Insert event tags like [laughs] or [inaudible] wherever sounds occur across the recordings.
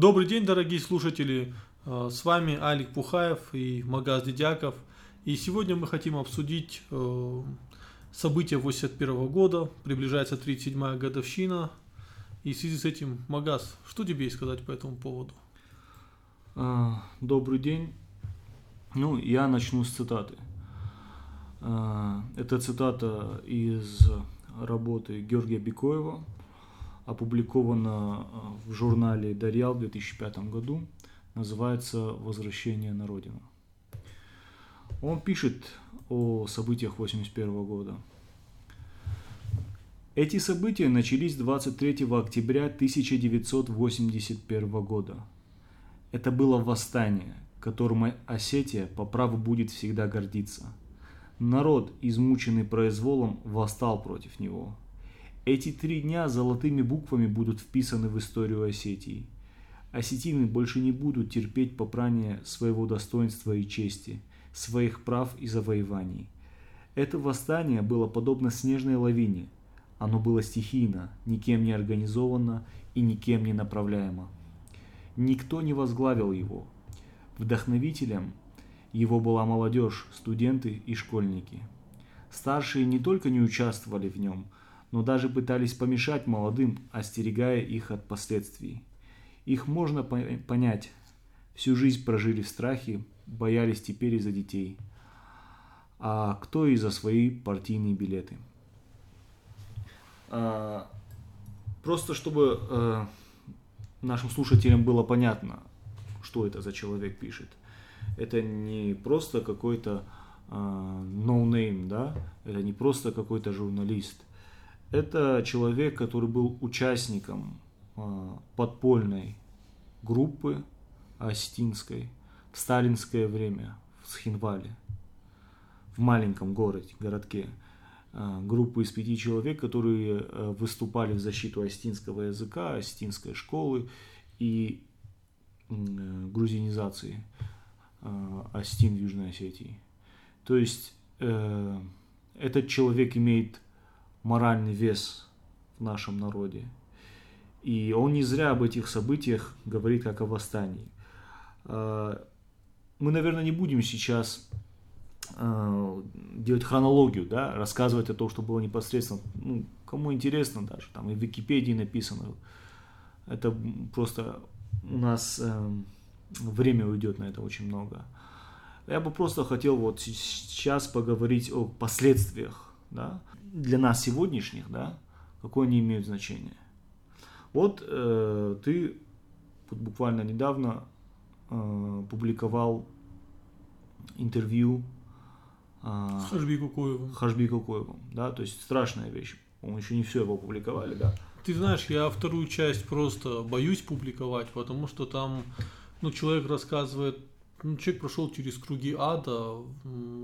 Добрый день, дорогие слушатели. Э, С вами Алик Пухаев и Магаз Дедяков. И сегодня мы хотим обсудить э, события 81 года. Приближается 37-я годовщина. И в связи с этим, Магаз, что тебе сказать по этому поводу? А, Добрый день. Ну, я начну с цитаты. Это цитата из работы Георгия Бекоева, опубликована а, в журнале «Дарьял» в 2005 году. Называется «Возвращение на родину». Он пишет о событиях 81 года. Эти события начались 23 октября 1981 года. Это было восстание, которым Осетия по праву будет всегда гордиться. Народ, измученный произволом, восстал против него. Эти три дня золотыми буквами будут вписаны в историю Осетии. Осетины больше не будут терпеть попрания своего достоинства и чести, своих прав и завоеваний. Это восстание было подобно снежной лавине. Оно было стихийно, никем не организовано и никем не направляемо. Никто не возглавил его. Вдохновителем его была молодежь, студенты и школьники. Старшие не только не участвовали в нем, но даже пытались помешать молодым, остерегая их от последствий. Их можно по- понять. Всю жизнь прожили в страхе, боялись теперь из-за детей. А кто и за свои партийные билеты. А, Просто чтобы э, нашим слушателям было понятно, что это за человек пишет. Это не просто какой-то э, no-name, да, это не просто какой-то журналист. Это человек, который был участником э, подпольной группы Остинской в сталинское время в Схинвале, в маленьком городе, городке э, группу из пяти человек, которые э, выступали в защиту остинского языка, остинской школы и э, грузинизации э, Остин в Южной Осетии. То есть э, этот человек имеет моральный вес в нашем народе. И он не зря об этих событиях говорит как о восстании. Э, Мы, наверное, не будем сейчас э, делать хронологию, да, рассказывать о том, что было непосредственно, ну, кому интересно даже, там и в Википедии написано. Это просто у нас э, время уйдет на это очень много. Я бы просто хотел вот сейчас поговорить о последствиях, да, для нас сегодняшних, да, какое они имеют значение. Вот э, ты вот буквально недавно э, публиковал интервью э, С Хажби Кукуевым. Хашби Кокоевым, да, то есть страшная вещь. по еще не все его опубликовали, да. Ты знаешь, я вторую часть просто боюсь публиковать, потому что там, ну, человек рассказывает, ну, человек прошел через круги ада,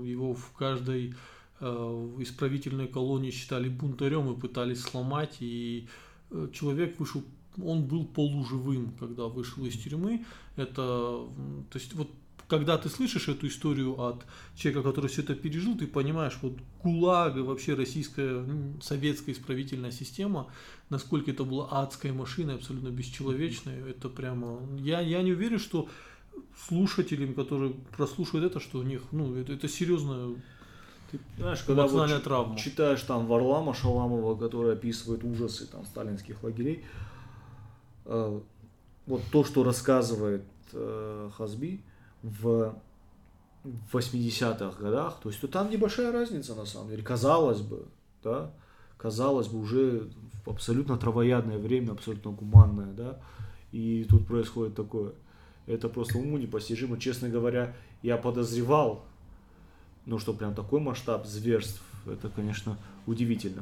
его в каждой исправительной колонии считали бунтарем и пытались сломать, и э, человек вышел, он был полуживым, когда вышел из тюрьмы. Это, то есть, вот когда ты слышишь эту историю от человека, который все это пережил, ты понимаешь, вот ГУЛАГ и вообще российская советская исправительная система, насколько это была адская машина, абсолютно бесчеловечная, это прямо... Я, я не уверен, что слушателям, которые прослушают это, что у них, ну, это, это серьезная Ты знаешь, когда вот травма. читаешь там Варлама Шаламова, который описывает ужасы там сталинских лагерей, э, вот то, что рассказывает э, Хазби в в 80-х годах, то есть то там небольшая разница на самом деле, казалось бы, да, казалось бы уже в абсолютно травоядное время, абсолютно гуманное, да, и тут происходит такое. Это просто уму непостижимо, честно говоря, я подозревал, ну что прям такой масштаб зверств, это, конечно, удивительно.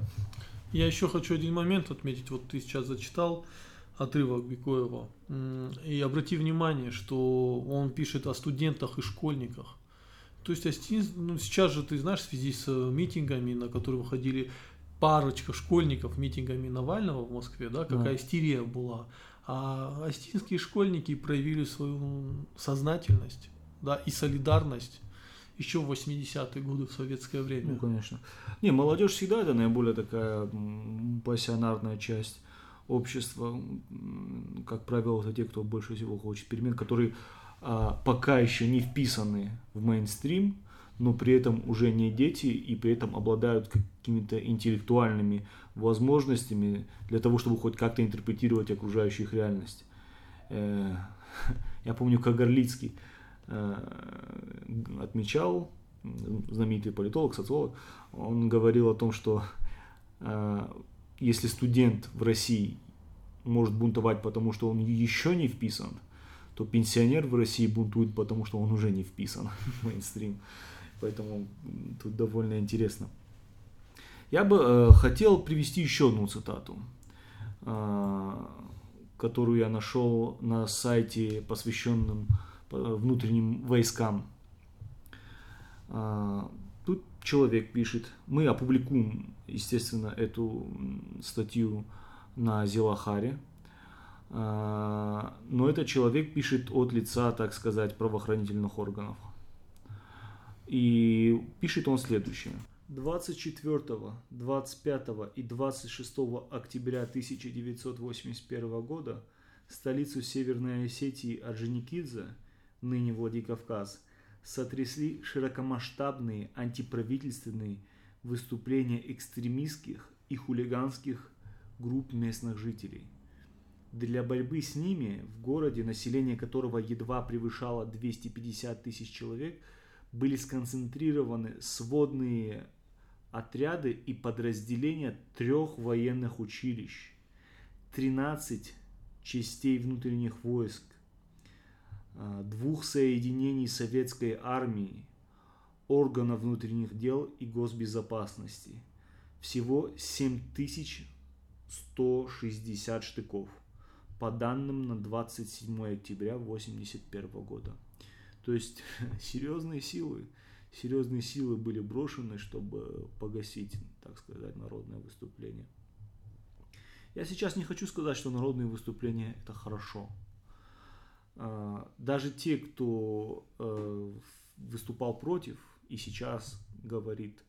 Я еще хочу один момент отметить. Вот ты сейчас зачитал отрывок Бекоева. М, И обрати внимание, что он пишет о студентах и школьниках. То есть ну, сейчас же ты знаешь, в связи с митингами, на которые выходили парочка школьников митингами Навального в Москве, да, какая Да. истерия была. А остинские школьники проявили свою сознательность да, и солидарность еще в 80-е годы в советское Ну, время. конечно. Не, молодежь всегда это наиболее такая пассионарная часть общества, как правило, это те, кто больше всего хочет перемен, которые а, пока еще не вписаны в мейнстрим, но при этом уже не дети и при этом обладают какими-то интеллектуальными возможностями для того, чтобы хоть как-то интерпретировать окружающую их реальность. Э, [laughs] я помню, как Горлицкий отмечал, знаменитый политолог, социолог, он говорил о том, что э, если студент в России может бунтовать, потому что он еще не вписан, то пенсионер в России бунтует, потому что он уже не вписан [laughs] в мейнстрим. Поэтому тут довольно интересно. Я бы э, хотел привести еще одну цитату, э, которую я нашел на сайте, посвященном э, внутренним войскам. Э, тут человек пишет, мы опубликуем, естественно, эту статью на Зилахаре, э, но этот человек пишет от лица, так сказать, правоохранительных органов. И пишет он следующее. 24, 25 и 26 октября 1981 года столицу Северной Осетии Орджоникидзе, ныне Владикавказ, сотрясли широкомасштабные антиправительственные выступления экстремистских и хулиганских групп местных жителей. Для борьбы с ними в городе, население которого едва превышало 250 тысяч человек – были сконцентрированы сводные отряды и подразделения трех военных училищ, 13 частей внутренних войск, двух соединений советской армии, органов внутренних дел и госбезопасности. Всего 7160 штыков, по данным на 27 октября 1981 года. То есть [laughs] серьезные силы, серьезные силы были брошены, чтобы погасить, так сказать, народное выступление. Я сейчас не хочу сказать, что народные выступления это хорошо. А, даже те, кто э, выступал против и сейчас говорит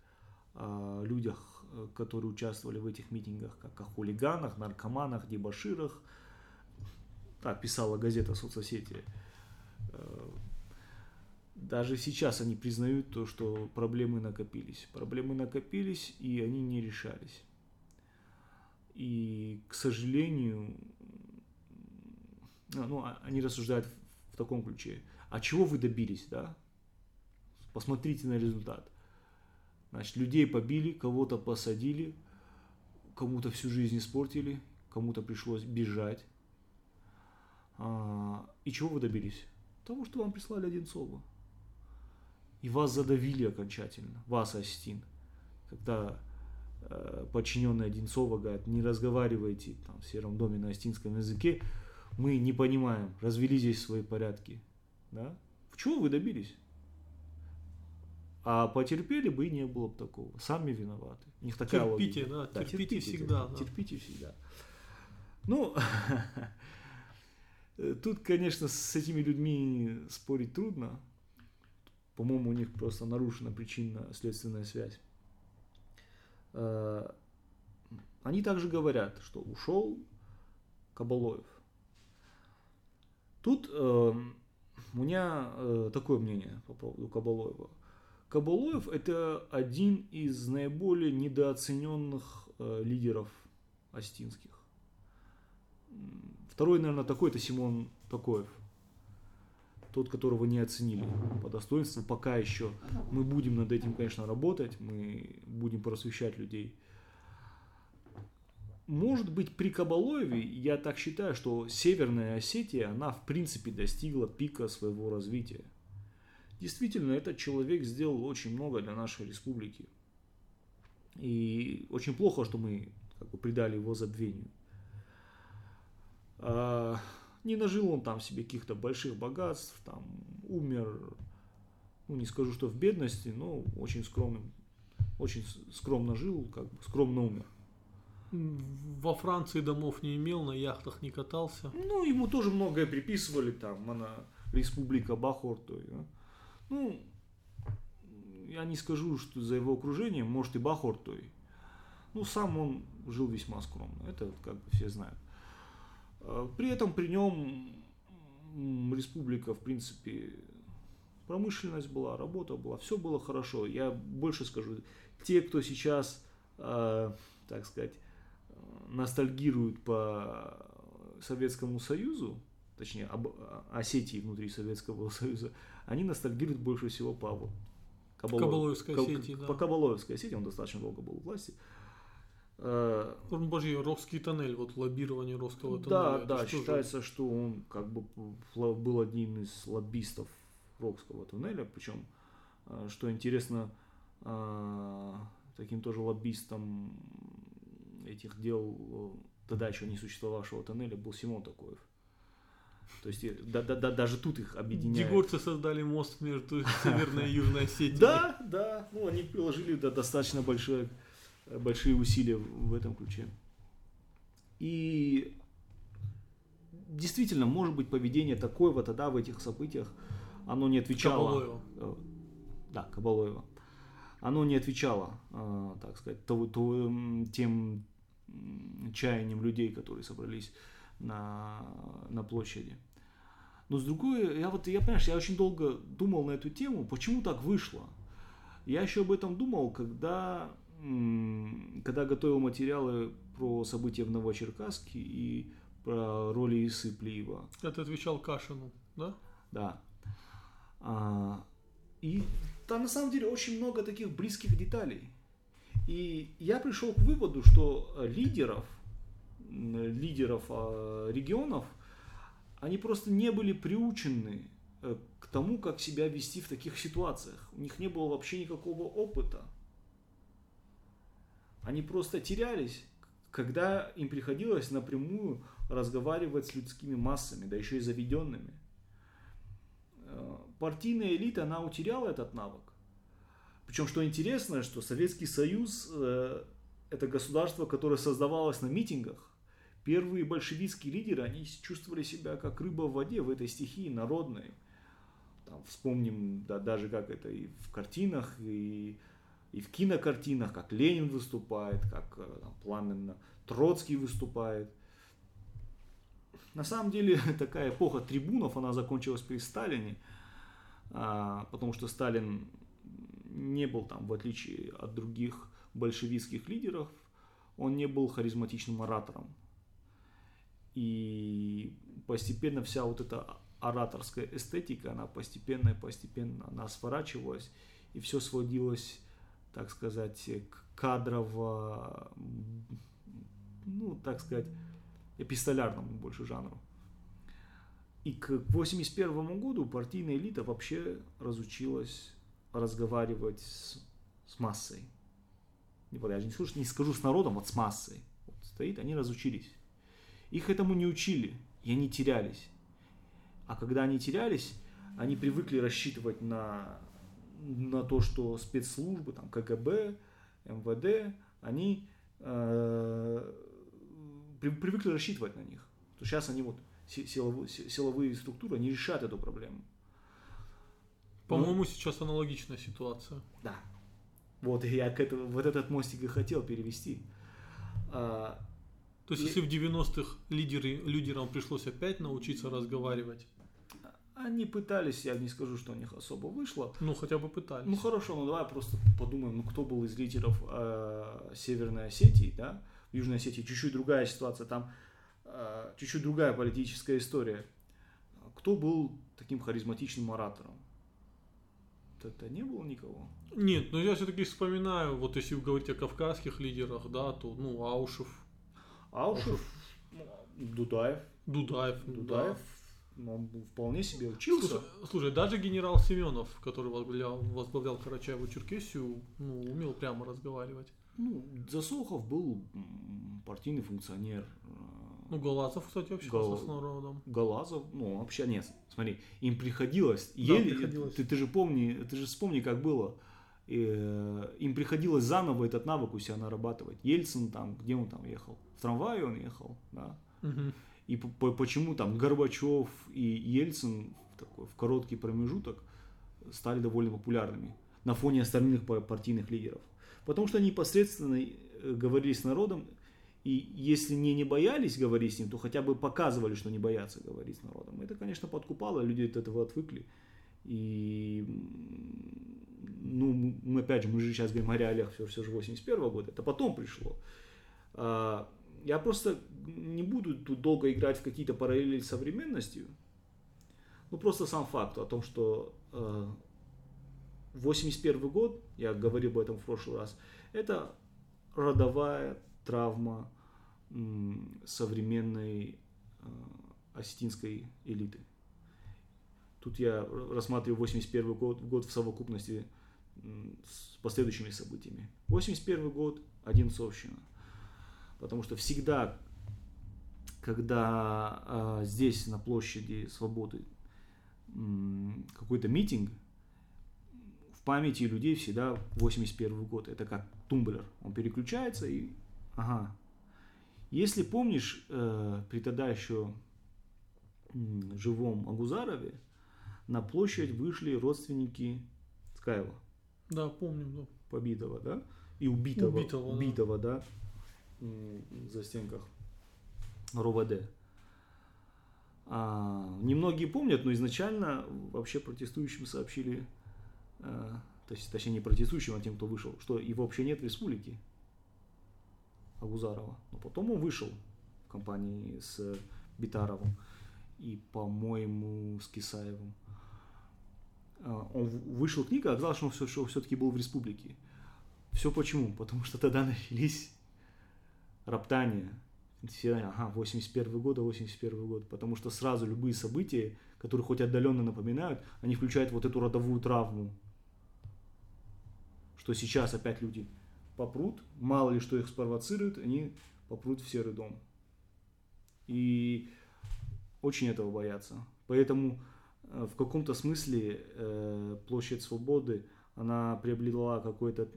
о людях, которые участвовали в этих митингах, как о хулиганах, наркоманах, дебаширах, так писала газета «Соцсети», э, даже сейчас они признают то, что проблемы накопились. Проблемы накопились, и они не решались. И, к сожалению, ну, а, они рассуждают в таком ключе. А чего вы добились, да? Посмотрите на результат. Значит, людей побили, кого-то посадили, кому-то всю жизнь испортили, кому-то пришлось бежать. А, и чего вы добились? Того, что вам прислали Одинцова и вас задавили окончательно, вас, Астин. Когда э, подчиненный Одинцова говорят, не разговаривайте там, в Сером доме на астинском языке, мы не понимаем, развели здесь свои порядки. Да? В чего вы добились? А потерпели бы и не было бы такого. Сами виноваты. У них такая терпите, логика. да, да, терпите, терпите всегда. Да. Терпите всегда. Ну, [laughs] тут, конечно, с этими людьми спорить трудно, по-моему, у них просто нарушена причинно-следственная связь. Э, они также говорят, что ушел Кабалоев. Тут э, у меня э, такое мнение по поводу Кабалоева. Кабалоев это один из наиболее недооцененных э, лидеров астинских. Второй, наверное, такой это Симон Такоев – тот, которого не оценили по достоинству, пока еще. Мы будем над этим, конечно, работать, мы будем просвещать людей. Может быть, при Кабалоеве, я так считаю, что Северная Осетия, она в принципе достигла пика своего развития. Действительно, этот человек сделал очень много для нашей республики. И очень плохо, что мы как бы, придали его забвению. А, не нажил он там себе каких-то больших богатств, там умер, ну не скажу, что в бедности, но очень скромным, очень скромно жил, как бы скромно умер. Во Франции домов не имел, на яхтах не катался. Ну, ему тоже многое приписывали, там, она республика Бахортой. Да? Ну, я не скажу, что за его окружением, может и Бахортой. Ну, сам он жил весьма скромно, это как бы все знают. Э, при этом при нем республика, в принципе, промышленность была, работа была, все было хорошо. Я больше скажу, те, кто сейчас, э, так сказать, ностальгируют по Советскому Союзу, точнее, об Осетии внутри Советского [laughs] Союза, они ностальгируют больше всего по вот, Кабалоевской Осетии, да. По Кабалоевской Осетии, он достаточно долго был в власти. Э, божий, Рокский тоннель, вот лоббирование Рокского тоннеля. Да, да, считается, же? что он как бы был одним из лоббистов Рокского тоннеля, причем, э, что интересно, э, таким тоже лоббистом этих дел тогда еще не существовавшего тоннеля был Симон Такоев. То есть да, да, да, даже тут их объединяет. Дегорцы создали мост между [laughs] Северной и Южной Осетией. Да, да. Ну, они приложили да, достаточно большое, большие усилия в этом ключе. И действительно, может быть, поведение такое тогда в этих событиях, оно не отвечало... Кабалоева. Э, да, Кабалоева. Оно не отвечало, э, так сказать, тем чаяниям людей, которые собрались на, на площади. Но с другой, я вот, я понимаешь, я очень долго думал на эту тему, почему так вышло. Я еще об этом думал, когда, когда готовил материалы про события в Новочеркасске и про роли Исы Плиева. Это отвечал Кашину, да? Да. А, и там на самом деле очень много таких близких деталей. И я пришел к выводу, что лидеров, лидеров а, регионов, они просто не были приучены э, к тому, как себя вести в таких ситуациях. У них не было вообще никакого опыта. Они просто терялись, когда им приходилось напрямую разговаривать с людскими массами, да еще и заведенными. Э, партийная элита, она утеряла этот навык. Причем, что интересно, что Советский Союз э, это государство, которое создавалось на митингах. Первые большевистские лидеры, они чувствовали себя как рыба в воде в этой стихии народной. Там, вспомним да, даже как это и в картинах, и, и в кинокартинах, как Ленин выступает, как э, там, пламенно Троцкий выступает. На самом деле [laughs] такая эпоха трибунов, она закончилась при Сталине, а, потому что Сталин не был там, в отличие от других большевистских лидеров, он не был харизматичным оратором. И постепенно вся вот эта ораторская эстетика, она постепенно и постепенно она сворачивалась, и все сводилось, так сказать, к кадрово, ну, так сказать, эпистолярному больше жанру. И к 1981 году партийная элита вообще разучилась разговаривать с, с массой. Не, я не скажу, не скажу с народом, вот с массой. Вот стоит, они разучились. Их этому не учили, и они терялись. А когда они терялись, они привыкли рассчитывать на, на то, что спецслужбы, там, КГБ, МВД, они э, привыкли рассчитывать на них. То сейчас они вот силовые, силовые структуры, они решат эту проблему. По-моему, ну, сейчас аналогичная ситуация. Да. Вот я к этому, вот этот мостик и хотел перевести. А, То есть, и... если в 90-х лидеры, лидерам пришлось опять научиться разговаривать, они пытались, я не скажу, что у них особо вышло. Ну, хотя бы пытались. Ну, хорошо, ну давай просто подумаем, ну, кто был из лидеров э, Северной Осетии, да? В Южной Осетии чуть-чуть другая ситуация, там э, чуть-чуть другая политическая история. Кто был таким харизматичным оратором? Это не было никого? Нет, но я все-таки вспоминаю, вот если говорить о кавказских лидерах, да, то, ну, Аушев. Аушев, ну, Дудаев. Дудаев, Дудаев. Да. Он вполне себе учился. Слушай, слушай, даже генерал Семенов, который возглавлял, возглавлял Карачаеву-Черкесию, ну, умел прямо разговаривать. Ну, Засохов был партийный функционер. Ну, Галазов, кстати, общался Гал... с народом. Галазов, ну, вообще нет. Смотри, им приходилось. Да, еле, приходилось. Ты, ты же помни, ты же вспомни, как было. И, э, им приходилось заново этот навык у себя нарабатывать. Ельцин там, где он там ехал? В трамвае он ехал, да. Угу. И по, почему там Горбачев и Ельцин в, такой, в короткий промежуток стали довольно популярными на фоне остальных партийных лидеров. Потому что они непосредственно э, говорили с народом И если не, не боялись говорить с ним, то хотя бы показывали, что не боятся говорить с народом. Это, конечно, подкупало, люди от этого отвыкли. И, ну, мы опять же, мы же сейчас говорим о реалиях все, все же 81 года, это потом пришло. А, я просто не буду тут долго играть в какие-то параллели с современностью. Ну, просто сам факт о том, что э, 81 год, я говорил об этом в прошлый раз, это родовая травма современной э, осетинской элиты. Тут я рассматриваю 81 год, год в совокупности с последующими событиями. 81 год – Одинцовщина. Потому что всегда, когда э, здесь, на площади Свободы, какой-то митинг, в памяти людей всегда 81 год. Это как тумблер. Он переключается и... Ага. Если помнишь, э, при тогда еще живом Агузарове, на площадь вышли родственники Скайла. Да, помню, да. Побитого, да? И убитого. Убитого, убитого да. да, за стенках РОВД. А, немногие помнят, но изначально вообще протестующим сообщили, а, то есть, точнее не протестующим, а тем, кто вышел, что его вообще нет в республике Агузарова. Но потом он вышел в компании с Битаровым и, по-моему, с Кисаевым. А, он вышел книга, оказалось, что он все, все-таки был в республике. Все почему? Потому что тогда [laughs] начались роптания все, ага, 81 год, 81 год, потому что сразу любые события, которые хоть отдаленно напоминают, они включают вот эту родовую травму, что сейчас опять люди попрут, мало ли что их спровоцирует, они попрут в серый дом. И очень этого боятся. Поэтому э, в каком-то смысле э, площадь свободы, она приобрела какой-то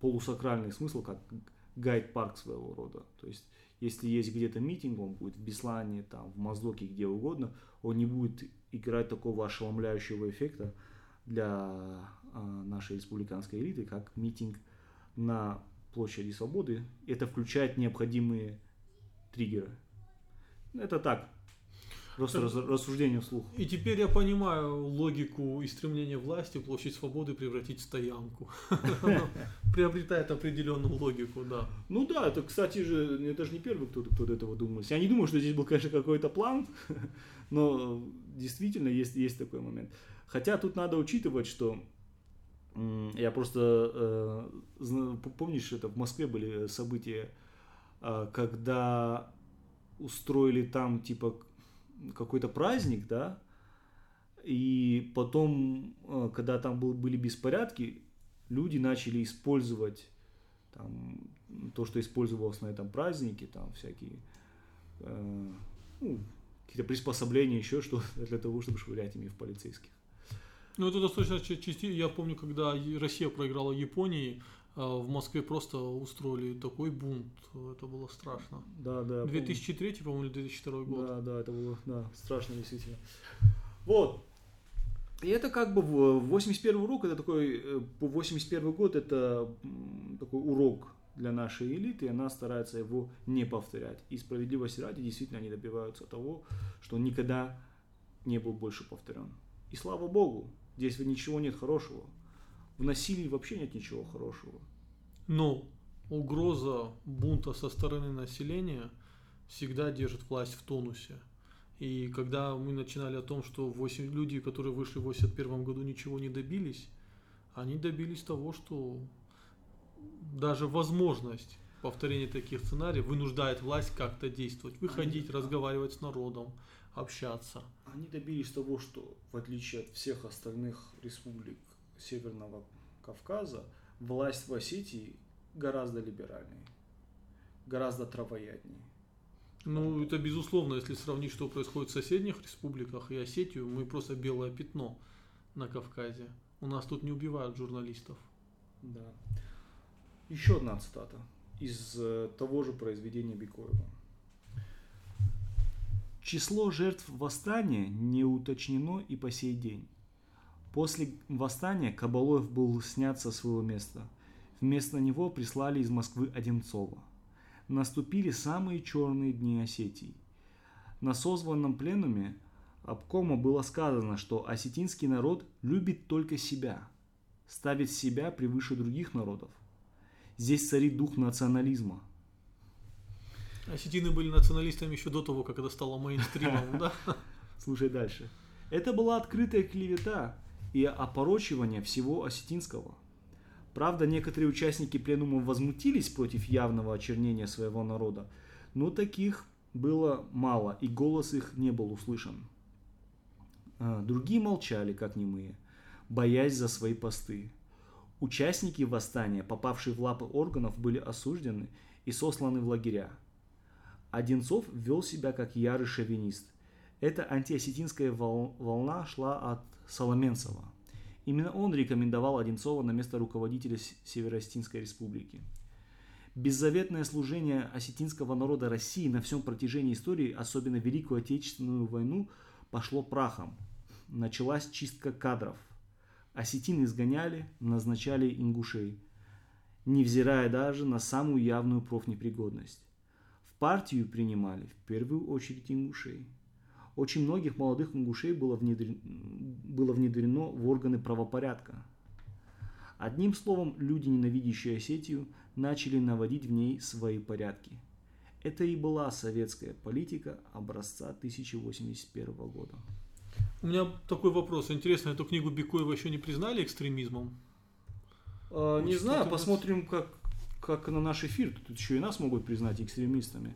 полусакральный смысл, как гайд-парк своего рода. То есть, если есть где-то митинг, он будет в Беслане, там, в Моздоке, где угодно, он не будет играть такого ошеломляющего эффекта для нашей республиканской элиты, как митинг на площади Свободы. Это включает необходимые триггеры. Это так, Просто раз, рассуждение вслух. И теперь я понимаю логику и стремление власти площадь свободы превратить в стоянку. Приобретает определенную логику, да. Ну да, это, кстати же, это же не первый, кто, кто до этого думал. Я не думаю, что здесь был, конечно, какой-то план, но действительно есть, есть такой момент. Хотя тут надо учитывать, что я просто, э, помнишь, это в Москве были события, э, когда устроили там типа какой-то праздник, да, и потом, э, когда там был, были беспорядки, люди начали использовать там, то, что использовалось на этом празднике, там всякие э, ну, какие-то приспособления, еще что для того, чтобы швырять ими в полицейских. Ну, это достаточно частично. Я помню, когда Россия проиграла Японии, а, в Москве просто устроили такой бунт, это было страшно. Да, да. 2003, по-моему, или 2002 год. Да, да, это было да, страшно действительно. Вот. И это как бы 81 урок, это такой, э, по 81 год это такой урок для нашей элиты, и она старается его не повторять. И справедливости ради действительно они добиваются того, что он никогда не был больше повторен. И слава богу, здесь ничего нет хорошего в насилии вообще нет ничего хорошего. Но угроза бунта со стороны населения всегда держит власть в тонусе. И когда мы начинали о том, что 8, люди, которые вышли в 81 году, ничего не добились, они добились того, что даже возможность повторения таких сценариев вынуждает власть как-то действовать, выходить, разговаривать с народом, общаться. Они добились того, что в отличие от всех остальных республик Северного Кавказа, власть в Осетии гораздо либеральнее, гораздо травояднее. Ну, это безусловно, если сравнить, что происходит в соседних республиках и Осетию, мы просто белое пятно на Кавказе. У нас тут не убивают журналистов. Да. Еще одна цитата из э, того же произведения Бикоева. Число жертв восстания не уточнено и по сей день. После восстания Кабалоев был снят со своего места. Вместо него прислали из Москвы Одинцова. наступили самые черные дни Осетии. На созванном пленуме обкома было сказано, что осетинский народ любит только себя, ставит себя превыше других народов. Здесь царит дух национализма. Осетины были националистами еще до того, как это стало мейнстримом, да? [laughs] Слушай дальше. Это была открытая клевета и опорочивание всего осетинского. Правда, некоторые участники пленума возмутились против явного очернения своего народа, но таких было мало, и голос их не был услышан. А, другие молчали, как немые, боясь за свои посты. Участники восстания, попавшие в лапы органов, были осуждены и сосланы в лагеря. Одинцов вел себя как ярый шовинист. Эта антиосетинская волна шла от Соломенцева. Именно он рекомендовал Одинцова на место руководителя Северо-Осетинской республики. Беззаветное служение осетинского народа России на всем протяжении истории, особенно Великую Отечественную войну, пошло прахом. Началась чистка кадров. Осетин изгоняли, назначали ингушей, невзирая даже на самую явную профнепригодность. Партию принимали в первую очередь ингушей – очень многих молодых ингушей было внедрено, было внедрено в органы правопорядка. Одним словом, люди, ненавидящие Осетию, начали наводить в ней свои порядки. Это и была советская политика образца 1081 года. У меня такой вопрос. Интересно, эту книгу Бекоева еще не признали экстремизмом? А, не знаю, посмотрим, как, как на наш эфир. Тут еще и нас могут признать экстремистами.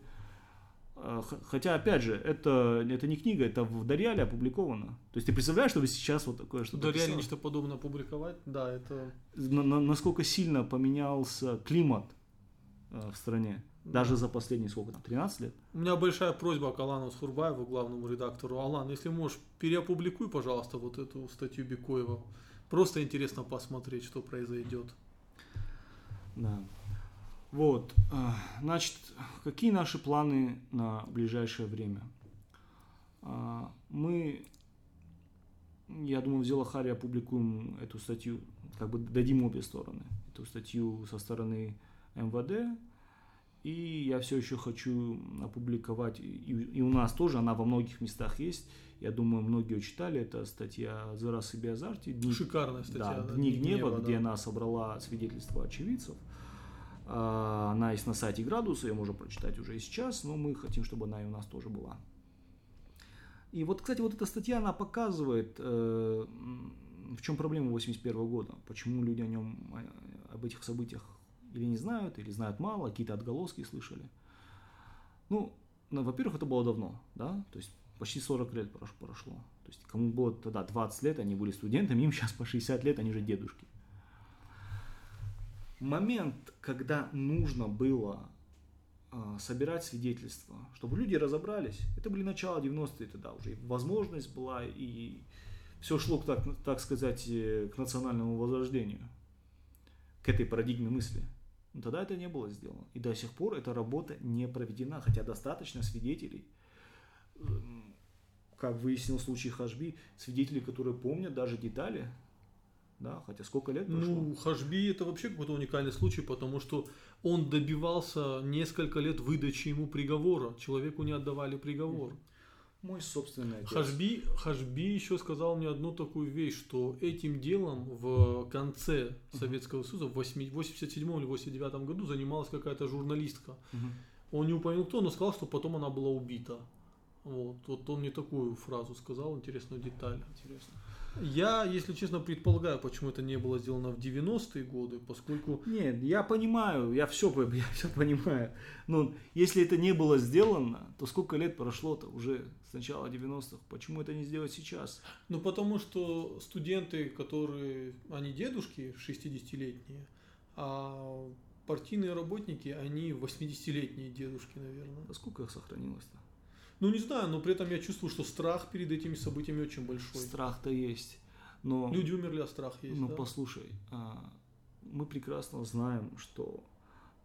А, хотя, опять же, это, это не книга, это в Дарьяле опубликовано. То есть ты представляешь, чтобы сейчас вот такое что-то В Дарьяле нечто подобное опубликовать? Да, это... На, на, насколько сильно поменялся климат э, в стране? Даже за последние сколько там, 13 лет? У меня большая просьба к Алану Сурбаеву, главному редактору. Алан, если можешь, переопубликуй, пожалуйста, вот эту статью Бекоева. Просто интересно посмотреть, что произойдет. Да. Вот, а, значит, какие наши планы на ближайшее время? А, мы, я думаю, в Зелахаре опубликуем эту статью, как бы дадим обе стороны. Эту статью со стороны МВД, и я все еще хочу опубликовать, и, и у нас тоже, она во многих местах есть, я думаю, многие ее читали, это статья Зерас и Биазарти. Дни, Шикарная статья. Да, да Дни гнева, гнева, где да. она собрала свидетельства очевидцев. А, она есть на сайте Градуса, ее можно прочитать уже и сейчас, но мы хотим, чтобы она и у нас тоже была. И вот, кстати, вот эта статья, она показывает, э, в чем проблема 81 года, почему люди о нем, об этих событиях или не знают, или знают мало, какие-то отголоски слышали. Ну, ну, во-первых, это было давно, да, то есть почти 40 лет прошло. То есть кому было тогда 20 лет, они были студентами, им сейчас по 60 лет, они же дедушки момент, когда нужно было э, собирать свидетельства, чтобы люди разобрались, это были начало 90-е тогда уже, возможность была, и все шло, так, так сказать, э, к национальному возрождению, к этой парадигме мысли. Но тогда это не было сделано. И до сих пор эта работа не проведена, хотя достаточно свидетелей, эм, как выяснил случай Хашби, свидетелей, которые помнят даже детали да, хотя сколько лет прошло? Ну, Хашби это вообще какой-то уникальный случай, потому что он добивался несколько лет выдачи ему приговора. Человеку не отдавали приговор. Мой собственный отец. Хашби, Хашби еще сказал мне одну такую вещь, что этим делом в конце Советского Союза, в 87 или 89 году занималась какая-то журналистка. Он не упомянул кто, но сказал, что потом она была убита. Вот, вот он мне такую фразу сказал, интересную деталь. Интересно. Я, если честно, предполагаю, почему это не было сделано в 90-е годы, поскольку... Нет, я понимаю, я все, [laughs] я все понимаю. Но если это не было сделано, то сколько лет прошло-то уже с начала 90-х? Почему это не сделать сейчас? Ну, потому что студенты, которые, они дедушки 60-летние, а партийные работники, они 80-летние дедушки, наверное. А сколько их сохранилось-то? Ну, не знаю, но при этом я чувствую, что страх перед этими событиями очень большой. Страх-то есть. Но, Люди умерли, а страх есть. Ну, да? послушай, а, мы прекрасно знаем, что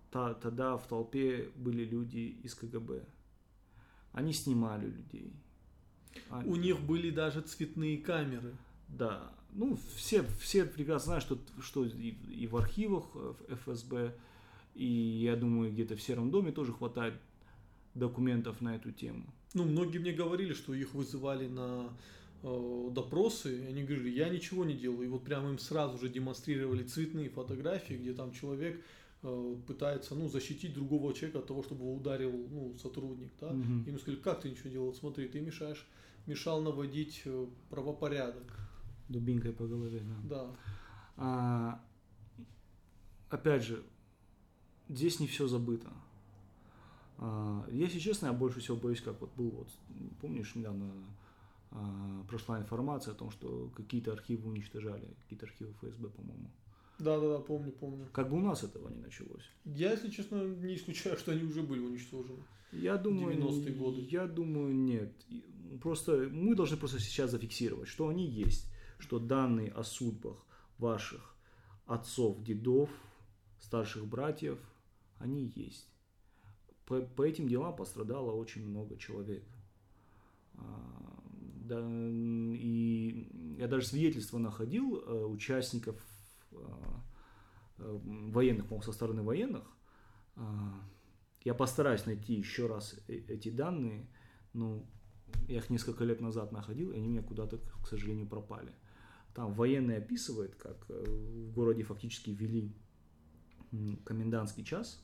та, тогда в толпе были люди из КГБ. Они снимали людей. Они... У них были даже цветные камеры. Да, ну все, все прекрасно знают, что, что и, и в архивах ФСБ, И я думаю, где-то в Сером доме тоже хватает документов на эту тему. Ну, многие мне говорили, что их вызывали на э, допросы, и они говорили, я ничего не делаю. И вот прямо им сразу же демонстрировали цветные фотографии, где там человек э, пытается ну, защитить другого человека от того, чтобы его ударил ну, сотрудник. Да? Мгм. Ему сказали, как ты ничего делал? Смотри, ты мешаешь, мешал наводить э, правопорядок. Дубинкой по голове, да. Да. А, опять же, здесь не все забыто. А, если честно, я больше всего боюсь, как вот был вот, помнишь, недавно а, прошла информация о том, что какие-то архивы уничтожали, какие-то архивы ФСБ, по-моему. Да, да, да, помню, помню. Как бы у нас этого не началось. Я, если честно, не исключаю, что они уже были уничтожены. Я думаю, 90-е годы. Я думаю, нет. Просто мы должны просто сейчас зафиксировать, что они есть, что данные о судьбах ваших отцов, дедов, старших братьев, они есть. По, по этим делам пострадало очень много человек. А, да, и я даже свидетельства находил э, участников э, э, военных, по-моему, со стороны военных. А, Я постараюсь найти еще раз э- эти данные, но я их несколько лет назад находил, и они меня куда-то, к сожалению, пропали. Там военные описывают, как в городе фактически ввели комендантский час,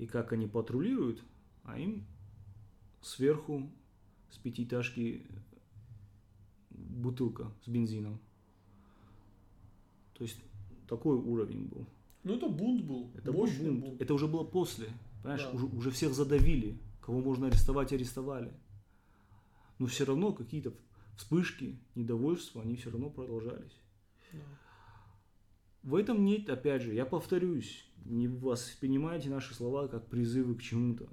и как они патрулируют, а им сверху с пятиэтажки бутылка с бензином. То есть такой уровень был. Ну, это бунт был. Это был мощный бунт. бунт. Это уже было после. Понимаешь, Да. уже, уже всех задавили. Кого можно арестовать, арестовали. Но все равно какие-то вспышки, недовольства, они все равно продолжались. Да. В этом нет, опять же, я повторюсь, не воспринимайте наши слова как призывы к чему-то.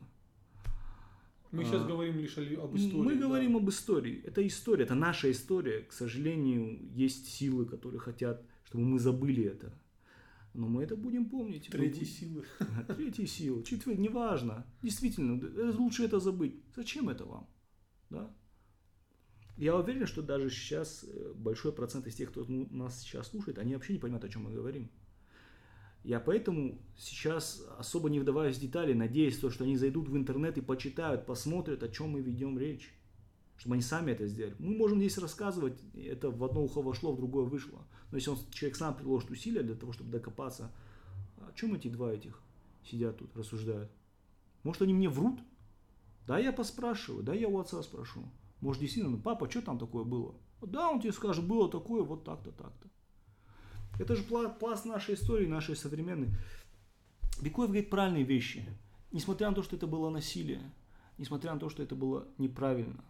Мы А, сейчас говорим лишь об истории. Мы да. говорим об истории. Это история, это наша история. К сожалению, есть силы, которые хотят, чтобы мы забыли это. Но мы это будем помнить. Третьей Мы- силы. [laughs] Третья сила, четвертая, неважно. Действительно, э, лучше это забыть. Зачем это вам? Да? Я уверен, что даже сейчас э, большой процент из тех, кто ну, нас сейчас слушает, они вообще не понимают, о чем мы говорим. Я поэтому сейчас особо не вдаваюсь в детали, надеясь, то, что они зайдут в интернет и почитают, посмотрят, о чем мы ведем речь. Чтобы они сами это сделали. Мы можем здесь рассказывать, это в одно ухо вошло, в другое вышло. Но если он, человек сам приложит усилия для того, чтобы докопаться, о чем эти два этих сидят тут, рассуждают? Может, они мне врут? Да, я поспрашиваю, да, я у отца спрошу. Может, действительно, ну, папа, что там такое было? Да, он тебе скажет, было такое, вот так-то, так-то. Это же пла- пласт нашей истории, нашей современной. Бекоев говорит правильные вещи. Несмотря на то, что это было насилие, несмотря на то, что это было неправильно,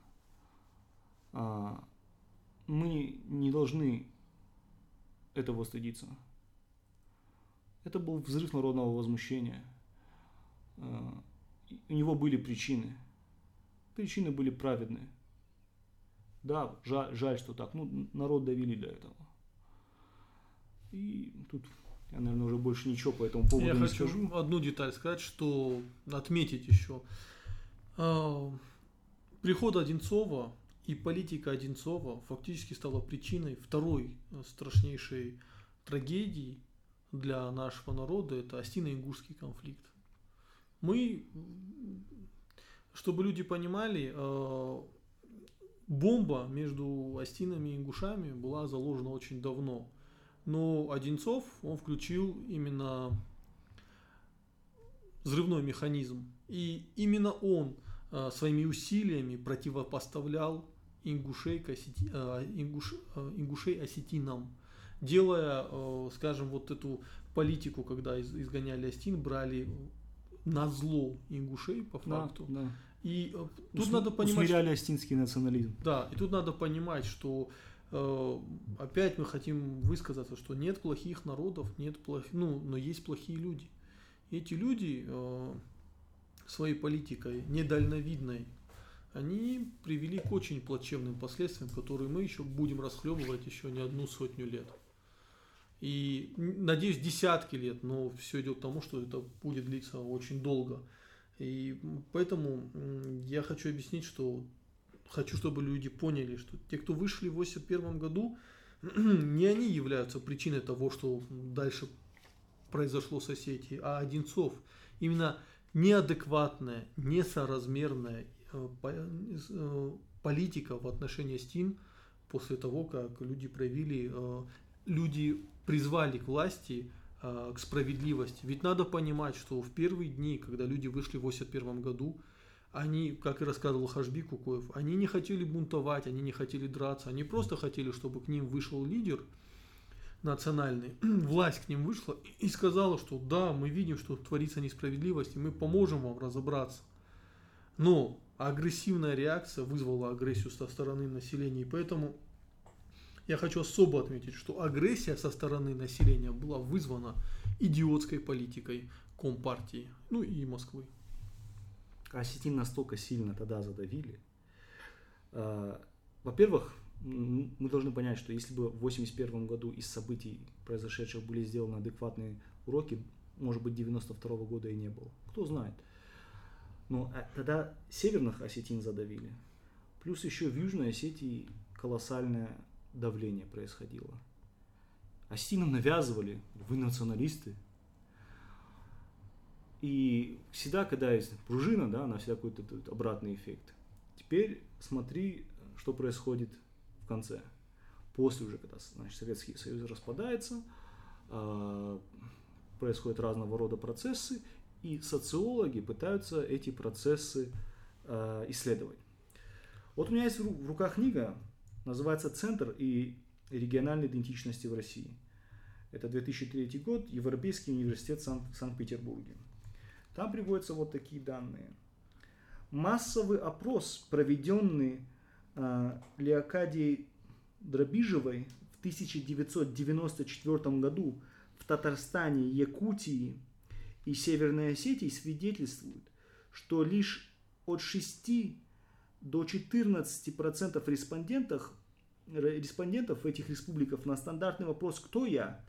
а, мы не должны этого стыдиться. Это был взрыв народного возмущения. А, У него были причины. Причины были праведные. Да, жаль, жаль, что так. Ну, народ довели до этого. И тут я, наверное, уже больше ничего по этому поводу Я не хочу скажу. одну деталь сказать, что отметить еще. А, Приход Одинцова и политика Одинцова фактически стала причиной второй э, страшнейшей трагедии для нашего народа. Это Остино-Ингушский конфликт. Мы, чтобы люди понимали, э, бомба между Остинами и Ингушами была заложена очень давно. Но Одинцов, он включил именно взрывной механизм. И именно он э, своими усилиями противопоставлял ингушей, осети- э, ингуш- э, ингушей осетинам, делая, э, скажем, вот эту политику, когда из- изгоняли Остин, брали на зло ингушей по Да, факту. да. И э, тут Ус- надо понимать, Усмиряли остинский национализм. да, и тут надо понимать, что опять мы хотим высказаться, что нет плохих народов, нет плохих, ну, но есть плохие люди. И эти люди э, своей политикой недальновидной, они привели к очень плачевным последствиям, которые мы еще будем расхлебывать еще не одну сотню лет. И надеюсь, десятки лет, но все идет к тому, что это будет длиться очень долго. И поэтому я хочу объяснить, что хочу, чтобы люди поняли, что те, кто вышли в 81 году, [clears throat] не они являются причиной того, что дальше произошло с Осетией, а Одинцов. Именно неадекватная, несоразмерная э, э, политика в отношении СТИН после того, как люди проявили, э, люди призвали к власти, к справедливости. Ведь надо понимать, что в первые дни, когда люди вышли в 81 году, они, как и рассказывал Хашби Кукоев, они не хотели бунтовать, они не хотели драться, они просто хотели, чтобы к ним вышел лидер – национальный, [clears throat] власть к ним вышла и сказала, что да, мы видим, что творится несправедливость, и мы поможем вам разобраться. Но агрессивная реакция вызвала агрессию со стороны населения, и поэтому я хочу особо отметить, что агрессия со стороны населения была вызвана идиотской политикой Компартии, ну и Москвы. Осетин настолько сильно тогда задавили. А, во-первых, мы должны понять, что если бы в 1981 году из событий, произошедших, были сделаны адекватные уроки, может быть, 92 -го года и не было. Кто знает. Но э, тогда северных осетин задавили. Плюс еще в Южной Осетии колоссальное давление происходило. Осетинам навязывали, вы националисты. И всегда, когда есть пружина, да, она всегда какой-то обратный эффект. Теперь смотри, что происходит в конце. После уже, когда значит, Советский Союз распадается, а, происходят разного рода процессы, и социологи пытаются эти процессы а, исследовать. Вот у меня есть в руках книга, называется «Центр и региональной идентичности в России». Это 2003 год, Европейский университет в Санкт-Петербурге. Там приводятся вот такие данные. Массовый опрос, проведенный а, Леокадией Дробижевой в 1994 году в Татарстане, Якутии и Северной Осетии свидетельствует, что лишь от 6 до 14% респондентов, респондентов этих республиках на стандартный вопрос «Кто я?»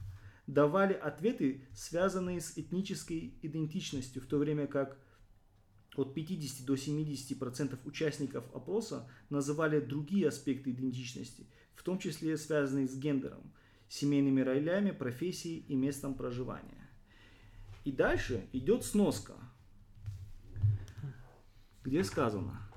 Давали ответы, связанные с этнической идентичностью, в то время как от 50 до 70% участников опроса называли другие аспекты идентичности, в том числе связанные с гендером, семейными ролями, профессией и местом проживания. И дальше идет сноска, где сказано,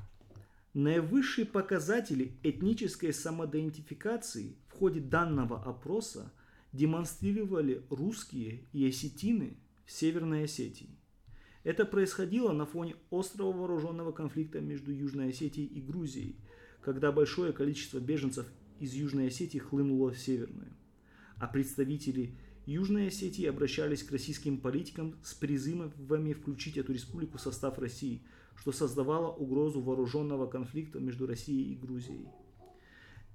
наивысшие показатели этнической самоидентификации в ходе данного опроса демонстрировали русские и осетины в Северной Осетии. Это происходило на фоне острого вооруженного конфликта между Южной Осетией и Грузией, когда большое количество беженцев из Южной Осетии хлынуло в Северную. А представители Южной Осетии обращались к российским политикам с призывами включить эту республику в состав России, что создавало угрозу вооруженного конфликта между Россией и Грузией.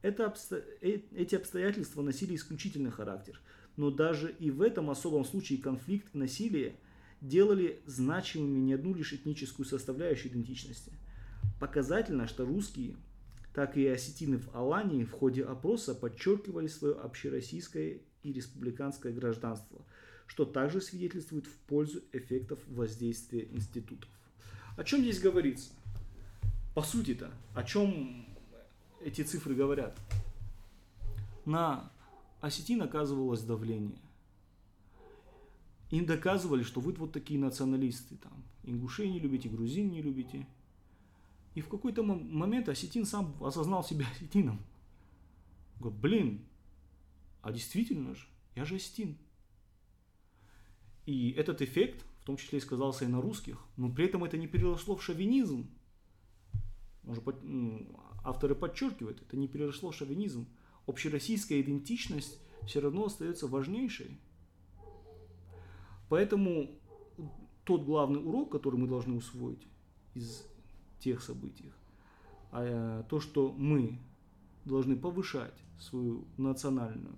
Это обсто... Э, эти обстоятельства носили исключительный характер, но даже и в этом особом случае конфликт и насилие – делали значимыми не одну лишь этническую составляющую идентичности. Показательно, что русские, так и осетины в Алании в ходе опроса подчеркивали свое общероссийское и республиканское гражданство, что также свидетельствует в пользу эффектов воздействия институтов. О чем здесь говорится? По сути-то, о чем эти цифры говорят? На осетин оказывалось давление. Им доказывали, что вы вот такие националисты, там, ингушей не любите, грузин не любите. И в какой-то момент осетин сам осознал себя [laughs] осетином. Говорит, блин, а действительно же, я же осетин. И этот эффект, в том числе и сказался и на русских, но при этом это не переросло в шовинизм. Авторы подчеркивают, это не переросло шовинизм. Общероссийская идентичность все равно остается важнейшей. Поэтому тот главный урок, который мы должны усвоить из тех событий, а, то, что мы должны повышать свою национальную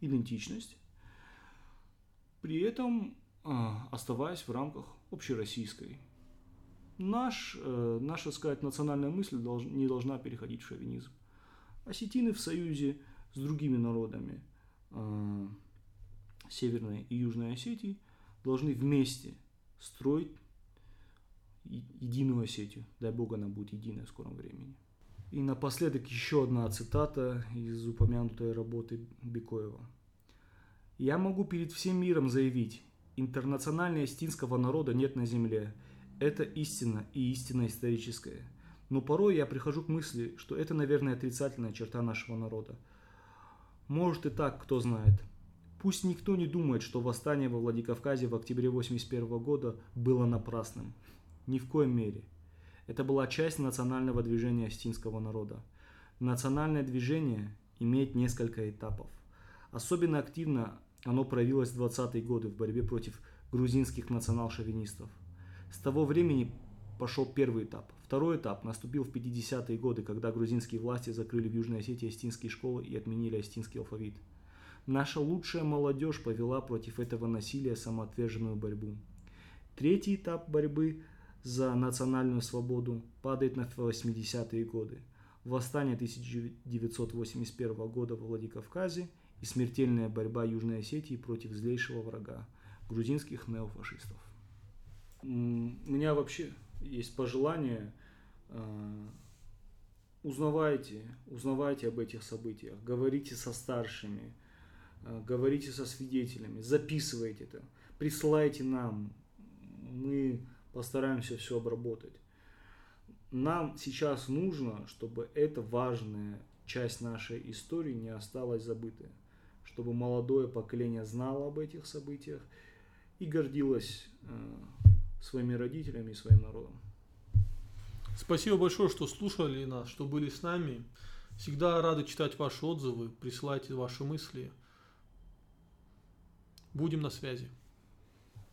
идентичность, при этом а, оставаясь в рамках общероссийской. Наш, э, наша, сказать, национальная мысль не должна переходить в шовинизм. Осетины в союзе с другими народами а, Северной и Южной Осетии – должны вместе строить единую Осетию. Дай Бог, она будет единая в скором времени. И напоследок еще одна цитата из упомянутой работы Бекоева. «Я могу перед всем миром заявить, Интернационального эстинского народа нет на земле. Это истина и истина историческая. Но порой я прихожу к мысли, что это, наверное, отрицательная черта нашего народа. Может и так, кто знает. Пусть никто не думает, что восстание во Владикавказе в октябре 1981 года было напрасным. Ни в коем мере. Это была часть национального движения астинского народа. Национальное движение имеет несколько этапов. Особенно активно оно проявилось в 20-е годы в борьбе против грузинских национал-шовинистов. С того времени пошел первый этап. Второй этап наступил в 50-е годы, когда грузинские власти закрыли в Южной Осетии астинские школы и отменили астинский алфавит. Наша лучшая молодежь повела против этого насилия самоотверженную борьбу. Третий этап борьбы за национальную свободу падает на 80-е годы. Восстание 1981 года в Владикавказе и смертельная борьба Южной Осетии против злейшего врага – грузинских неофашистов. У меня вообще есть пожелание э, узнавайте, узнавайте об этих событиях, говорите со старшими, Э, говорите со свидетелями, записывайте это, присылайте нам, мы постараемся все обработать. Нам сейчас нужно, чтобы эта важная часть нашей истории не осталась забытой, чтобы молодое поколение знало об этих событиях и гордилось э, своими родителями и своим народом. Спасибо большое, что слушали нас, что были с нами. Всегда рады читать ваши отзывы, присылайте ваши мысли. Будем на связи.